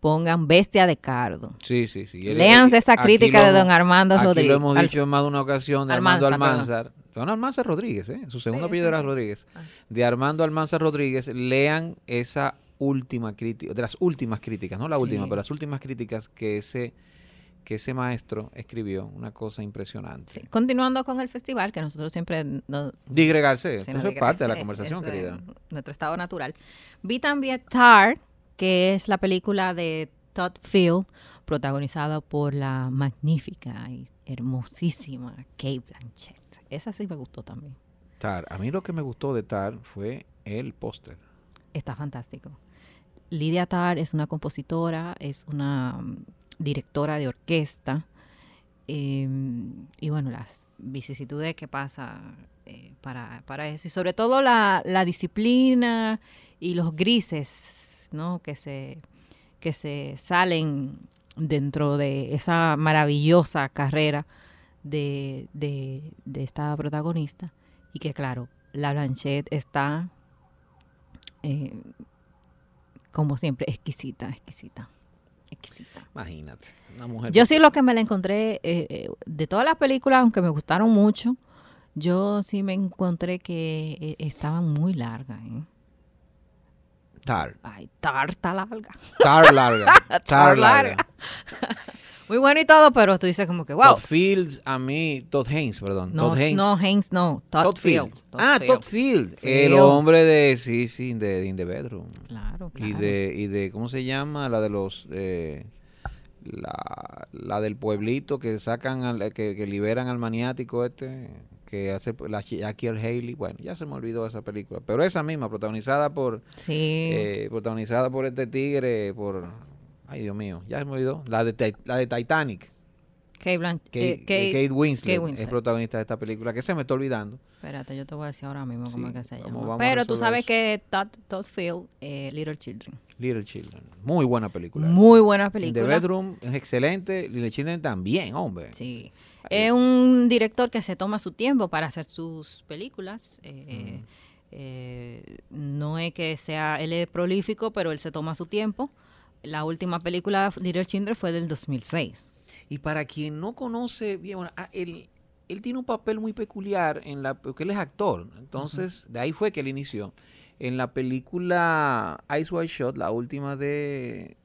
pongan Bestia de Cardo. Sí, sí, sí. Léanse esa crítica de don Armando Rodríguez. Lo hemos dicho en más de una ocasión de Armando Almanzar. Don Almanzar Rodríguez, ¿eh? Su segundo apellido era Rodríguez. Ah. De Armando Almanzar Rodríguez. Lean esa última crítica, de las últimas críticas, no la última, pero las últimas críticas que ese que ese maestro escribió, una cosa impresionante. Continuando con el festival, que nosotros siempre... No, digregarse, eso es parte de la conversación, querida. Nuestro estado natural. Vi también Tar, que es la película de Todd Field, protagonizada por la magnífica y hermosísima Kate Blanchett. Esa sí me gustó también. Tar, a mí lo que me gustó de Tar fue el póster. Está fantástico. Lidia Tar es una compositora, es una mm, directora de orquesta. Em, y bueno, las vicisitudes que pasa eh, para, para, eso. Y sobre todo la, la disciplina y los grises ¿no? Que se, que se salen dentro de esa maravillosa carrera de, de, esta protagonista. Y que claro, la Blanchette está, eh, como siempre, exquisita, exquisita. Exquisita. Imagínate, una mujer. Yo sí lo que me la encontré, eh, eh, de todas las películas, aunque me gustaron mucho, yo sí me encontré que estaban muy largas. ¿eh? Tar. Ay, Tar está larga. Tar larga. Tar, larga. Muy bueno y todo, pero tú dices como que, wow. Todd Fields, a mí, Todd Haynes, perdón. No, Todd Haynes. no, Haynes no. Todd, Fields. ah, Todd Fields. El hombre de, sí, sí, de, In the Bedroom. Claro, claro. Y de, y de, ¿cómo se llama? La de los, eh, la, la del pueblito que sacan, al, que, que liberan al maniático este que hace la Jackie Haley, bueno, ya se me olvidó esa película, pero esa misma, protagonizada por, sí. Eh, protagonizada por este tigre, por, ay Dios mío, ya se me olvidó, la de, la de Titanic. Kate, Kate, eh, Winslet, es protagonista de esta película, que se me está olvidando. Espérate, yo te voy a decir ahora mismo cómo es que se llama. Pero tú sabes que Todd, Todd Field, eh, Little Children. Little Children. Muy buena película. Muy buena película. The Bedroom es excelente. Little Children también, hombre. Sí. Es un director que se toma su tiempo para hacer sus películas. Eh, eh, no es que sea, él es prolífico, pero él se toma su tiempo. La última película, Little Children, fue del 2006. Y para quien no conoce bien, bueno, ah, él, tiene un papel muy peculiar en la, porque él es actor. Entonces, de ahí fue que él inició. En la película Ice White Shot, la última de,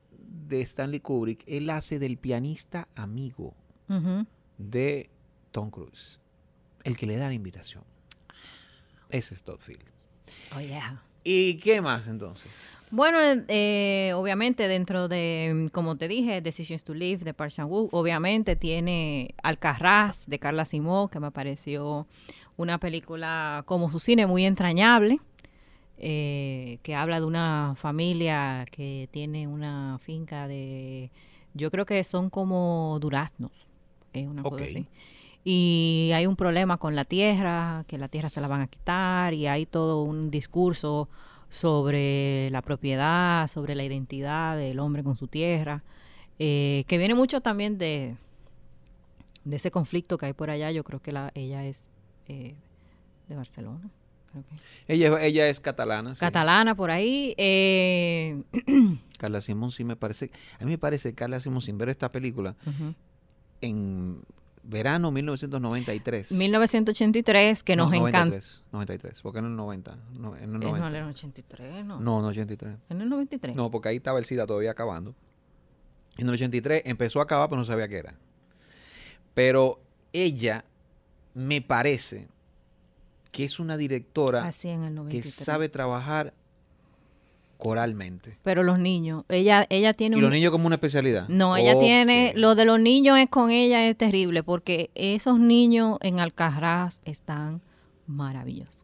de Stanley Kubrick, él hace del pianista amigo de Tom Cruise. El que le da la invitación. Ese es Todd Field. Oh, yeah. ¿Y qué más entonces? Bueno, eh, obviamente dentro de, como te dije, Decisions to Live de Park chan obviamente tiene Alcarraz de Carla Simó, que me pareció una película como su cine muy entrañable, eh, que habla de una familia que tiene una finca de, yo creo que son como duraznos, es una cosa así. Y hay un problema con la tierra, que la tierra se la van a quitar, y hay todo un discurso sobre la propiedad, sobre la identidad del hombre con su tierra, eh, que viene mucho también de, de ese conflicto que hay por allá. Yo creo que la, ella es eh, de Barcelona. Creo que. Ella, ella es catalana. sí. Catalana por ahí. eh, Carla Simón sí me parece. A mí me parece Carla Simón sin ver esta película. En verano 1993. 1983, que nos No, encanta. 93, 93, porque en el 90. No, en el Eh, no, 90. en el 83, no. No, no 83. En el 93. No, porque ahí estaba el SIDA todavía acabando. En el 83 empezó a acabar, pero no sabía qué era. Pero ella me parece que es una directora Así en el que 93. sabe trabajar coralmente. Pero los niños, ella, ella tiene Y un... los niños como una especialidad. No, ella tiene, lo de los niños es con ella es terrible porque esos niños en Alcatraz están maravillosos.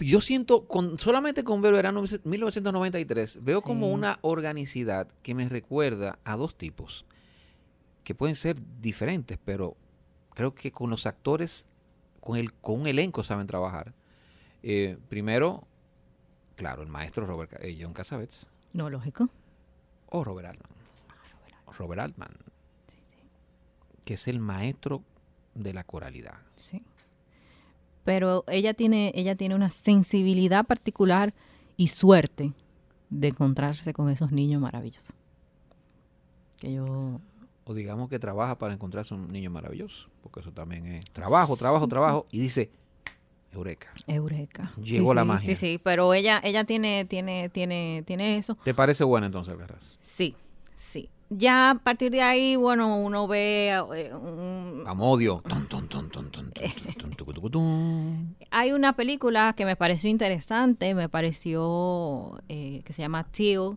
Yo siento, con, solamente con ver verano 1993, veo como una organicidad que me recuerda a dos tipos, que pueden ser diferentes, pero creo que con los actores, con, el, con un elenco saben trabajar. Eh, primero, claro, el maestro Robert, eh, John Cassavetes No, lógico. o Robert Altman. Robert Altman, que es el maestro de la coralidad. Sí. Pero ella tiene, ella tiene una sensibilidad particular y suerte de encontrarse con esos niños maravillosos. Que yo o digamos que trabaja para encontrarse un niño maravilloso, porque eso también es trabajo, trabajo, trabajo, y dice, Eureka. Eureka. Llegó sí, la sí, magia. Sí, sí, pero ella, ella tiene, tiene, tiene, tiene eso. ¿Te parece buena entonces, Carras? Sí, sí. Ya a partir de ahí, bueno, uno ve eh, un... Amodio. Hay una película que me pareció interesante, me pareció eh, que se llama Till,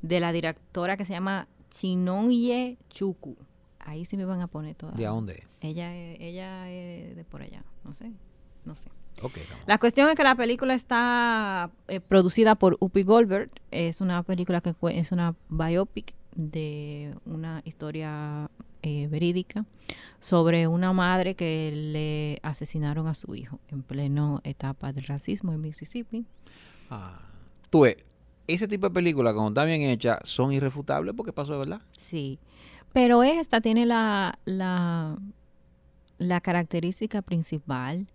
de la directora que se llama Chinonye Chuku. Ahí sí me van a poner todas. ¿De dónde? Ella, ella es de por allá, no sé, no sé. La cuestión es que la película está eh, producida por Upi Goldberg. Es una película que es una biopic de una historia eh, verídica sobre una madre que le asesinaron a su hijo en pleno etapa del racismo en Mississippi. Ah. Tú ves, ese tipo de películas, cuando están bien hechas, son irrefutables porque pasó de verdad. Sí. Pero esta tiene la, la, la característica principal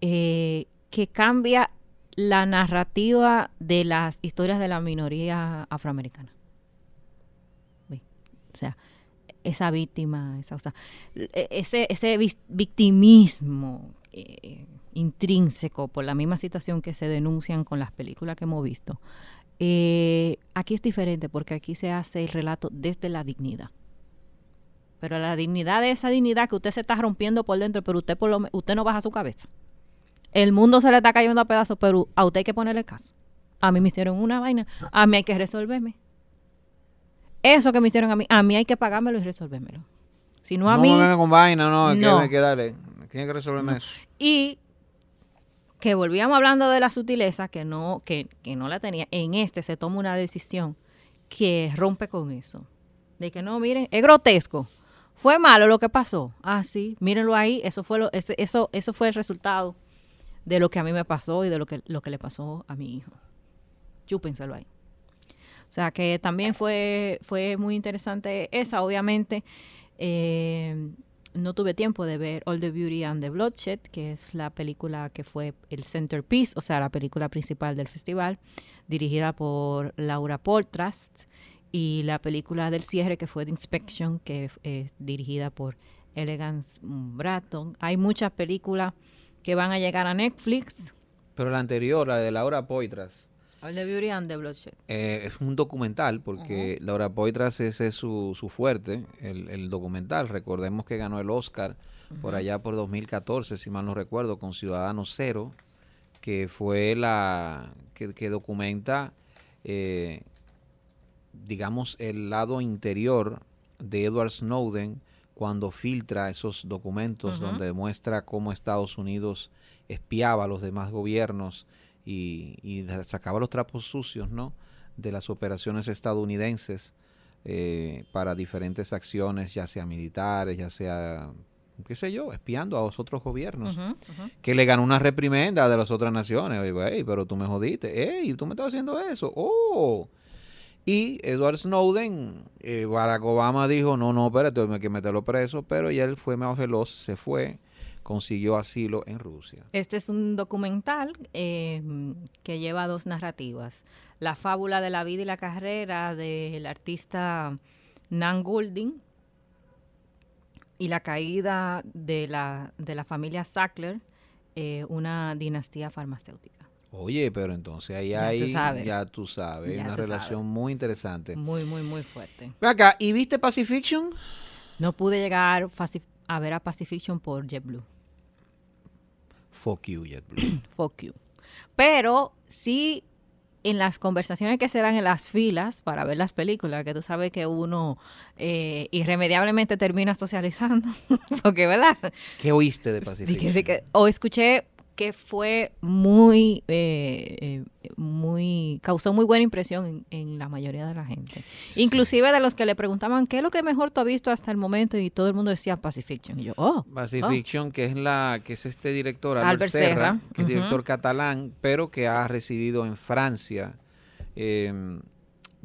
eh, que cambia la narrativa de las historias de la minoría afroamericana. O sea, esa víctima, esa, o sea, e- ese, ese victimismo eh, intrínseco por la misma situación que se denuncian con las películas que hemos visto. Eh, aquí es diferente porque aquí se hace el relato desde la dignidad. Pero la dignidad de esa dignidad que usted se está rompiendo por dentro, pero usted, por lo usted no baja su cabeza. El mundo se le está cayendo a pedazos, pero a usted hay que ponerle caso. A mí me hicieron una vaina, a mí hay que resolverme. Eso que me hicieron a mí, a mí hay que pagármelo y resolvérmelo. Si no a no mí, me venga con vaina, no, es No. que hay que darle. Tiene que resolverme eso. y que volvíamos hablando de la sutileza que no, que, que no la tenía. En este se toma una decisión que rompe con eso. De que no, miren, es grotesco. Fue malo lo que pasó. Ah, sí, mírenlo ahí. Eso fue lo, ese- eso, eso fue el resultado de lo que a mí me pasó y de lo que, lo que le pasó a mi hijo. Chúpenselo ahí. O sea que también fue, fue muy interesante esa, obviamente. eh, no tuve tiempo de ver All the Beauty and the Bloodshed, que es la película que fue el centerpiece, o sea, la película principal del festival, dirigida por Laura Poitras, y la película del cierre, que fue The Inspection, que es dirigida por Elegance Bratton. Hay muchas películas que van a llegar a Netflix. Pero la anterior, la de Laura Poitras, All the Beauty and the Bloodshed. eh, es un documental, porque Laura Poitras ese es su, su fuerte, el, el documental. Recordemos que ganó el Oscar por allá por 2014, si mal no recuerdo, con Ciudadano Cero, que fue la que, que documenta, eh, digamos, el lado interior de Edward Snowden cuando filtra esos documentos donde demuestra cómo Estados Unidos espiaba a los demás gobiernos y, sacaba los trapos sucios, ¿no? De las operaciones estadounidenses eh, para diferentes acciones, ya sea militares, ya sea, qué sé yo, espiando a los otros gobiernos. Que le ganó una reprimenda de las otras naciones. Oye, güey, pero tú me jodiste. ¡Ey, tú me estás haciendo eso! ¡Oh! Y Edward Snowden, eh, Barack Obama dijo, no, no, espérate, hay que meterlo preso, pero ya él fue más veloz, se fue consiguió asilo en Rusia. Este es un documental eh, que lleva dos narrativas. La fábula de la vida y la carrera del artista Nan Goulding y la caída de la, de la familia Sackler, eh, una dinastía farmacéutica. Oye, pero entonces ahí Ya hay, tú sabes. ya tú sabes, Ya una tú relación sabes. muy interesante. Muy, muy, muy fuerte. Ven acá, ¿y viste Pacifiction? No pude llegar a ver a Pacifiction por JetBlue. Fuck you, JetBlue. Fuck you. Pero sí, en las conversaciones que se dan en las filas para ver las películas, que tú sabes que uno eh, irremediablemente termina socializando, porque, ¿verdad? ¿Qué oíste de De Pacifiction? que- de que- o escuché que fue muy, eh, eh, muy, causó muy buena impresión en, en la mayoría de la gente. Sí. Inclusive de los que le preguntaban, ¿qué es lo que mejor tú has visto hasta el momento? Y todo el mundo decía Pacifiction. Y yo, oh, Pacifiction, que es la que es este director Albert, Albert Serra, Serra, que es director catalán, pero que ha residido en Francia. Eh,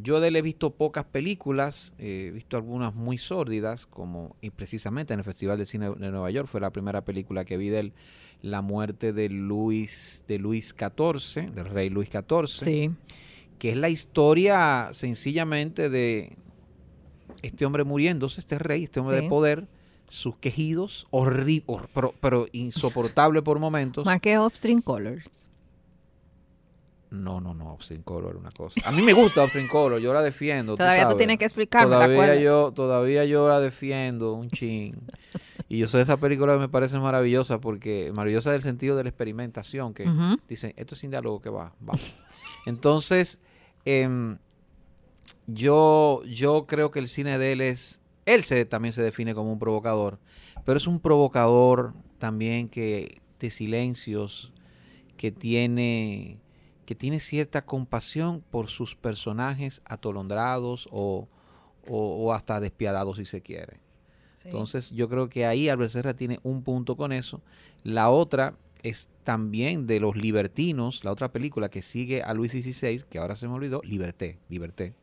yo de él he visto pocas películas, eh, he visto algunas muy sórdidas, como y precisamente en el Festival de Cine de Nueva York fue la primera película que vi de él, La muerte de Luis de Luis XIV, del rey Luis XIV sí. que es la historia sencillamente de este hombre muriéndose, este rey, este hombre Sí. de poder, sus quejidos, horribles, pero, pero insoportable por momentos. Más que Upstream Colors. No, no, no, Austin Color una cosa. A mí me gusta Austin Color, yo la defiendo. Todavía tú tienes que explicarme, ¿de Todavía yo, todavía yo la defiendo un chin. Y yo sé esa película que me parece maravillosa porque maravillosa del sentido de la experimentación que Ujú. dicen, esto es sin diálogo que va, vamos. Entonces, em, yo, yo creo que el cine de él es, él se, también se define como un provocador, pero es un provocador también que de silencios, que tiene, que tiene cierta compasión por sus personajes atolondrados o, o- o hasta despiadados si se quiere. Entonces yo creo que ahí Albert Serra tiene un punto con eso. La otra es también de los libertinos, la otra película que sigue a Luis XVI, que ahora se me olvidó, Liberté, Liberté.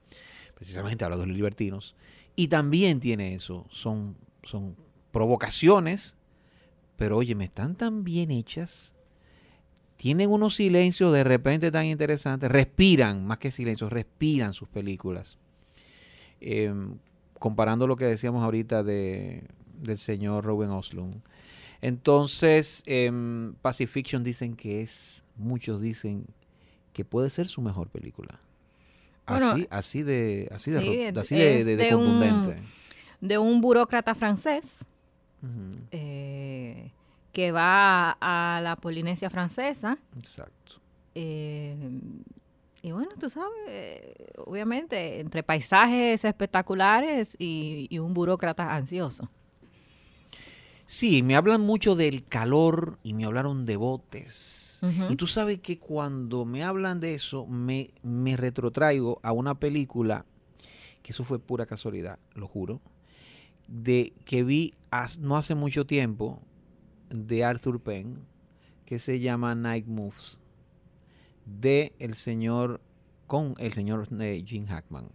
Precisamente habla de los libertinos. Y también tiene eso, son, son provocaciones, pero oye, me están tan bien hechas. Tienen unos silencios de repente tan interesantes, respiran, más que silencios, respiran sus películas. Em, comparando lo que decíamos ahorita de, del señor Robin Oslund. Entonces, Pacifiction dicen que es, muchos dicen que puede ser su mejor película. Bueno, así, así de, así de, sí, así de, es de- de de un- contundente. De un burócrata francés eh, que va a la Polinesia francesa. Exacto. eh, y bueno, tú sabes, eh, obviamente, entre paisajes espectaculares y, y un burócrata ansioso. Sí, me hablan mucho del calor y me hablaron de botes. Y tú sabes que cuando me hablan de eso, me, me retrotraigo a una película, que eso fue pura casualidad, lo juro, de que vi no hace mucho tiempo de Arthur Penn, que se llama Night Moves, de el señor, con el señor eh, Jim Hackman,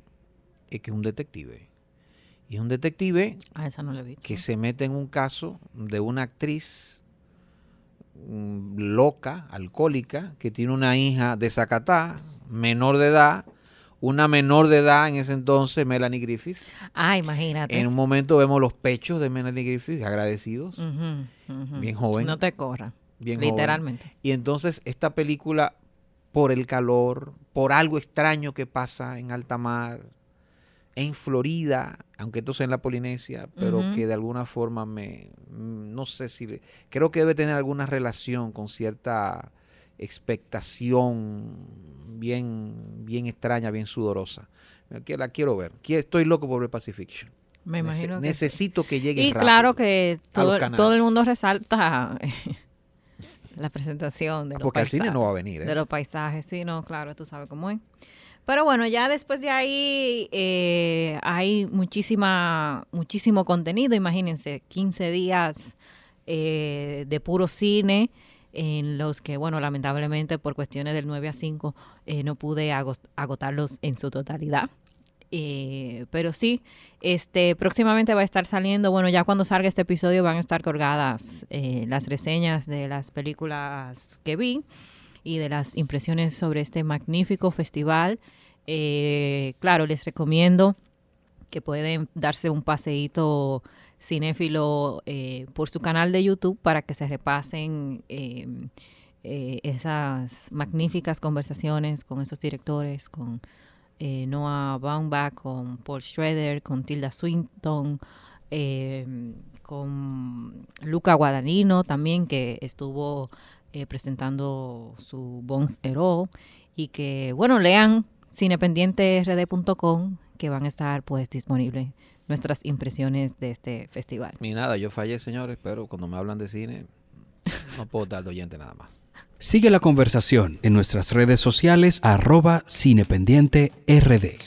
eh, que es un detective. Y es un detective esa no la vi. que se mete en un caso de una actriz mm, loca, alcohólica, que tiene una hija de Zacatá, menor de edad, una menor de edad en ese entonces, Melanie Griffith. Ah, imagínate. En un momento vemos los pechos de Melanie Griffith, agradecidos, bien joven, No te corra, bien joven. literalmente. Y entonces esta película, por el calor, por algo extraño que pasa en alta mar, en Florida, aunque esto sea en la Polinesia, pero que de alguna forma me, no sé si, creo que debe tener alguna relación con cierta expectación bien, bien extraña, bien sudorosa. Que la quiero ver. Estoy loco por ver Pacifiction. Me Nece- que sí. necesito que llegue Y rápido. claro que todo, todo el mundo resalta la presentación de los, Porque al cine no va a venir. ¿eh? de los paisajes. Sí, no, claro, tú sabes cómo es. Pero bueno, ya después de ahí eh, hay muchísima, muchísimo contenido. Imagínense, 15 días eh, de puro cine en los que, bueno, lamentablemente por cuestiones del 9 a 5 eh, no pude agotarlos en su totalidad. Eh, pero sí, este, próximamente va a estar saliendo, bueno, ya cuando salga este episodio van a estar colgadas eh, las reseñas de las películas que vi y de las impresiones sobre este magnífico festival. Eh, claro, les recomiendo que pueden darse un paseíto cinéfilo por su canal de YouTube para que se repasen esas magníficas conversaciones con esos directores, con eh, Noah Baumbach, con Paul Schroeder, con Tilda Swinton, eh, con Luca Guadagnino también, que estuvo eh, presentando su Bones Hero y que, bueno, lean cinependienterd.com que van a estar pues disponibles nuestras impresiones de este festival. Ni nada, yo fallé, señores, pero cuando me hablan de cine no puedo dar de oyente nada más. Sigue la conversación en nuestras redes sociales arroba cinependiente RD.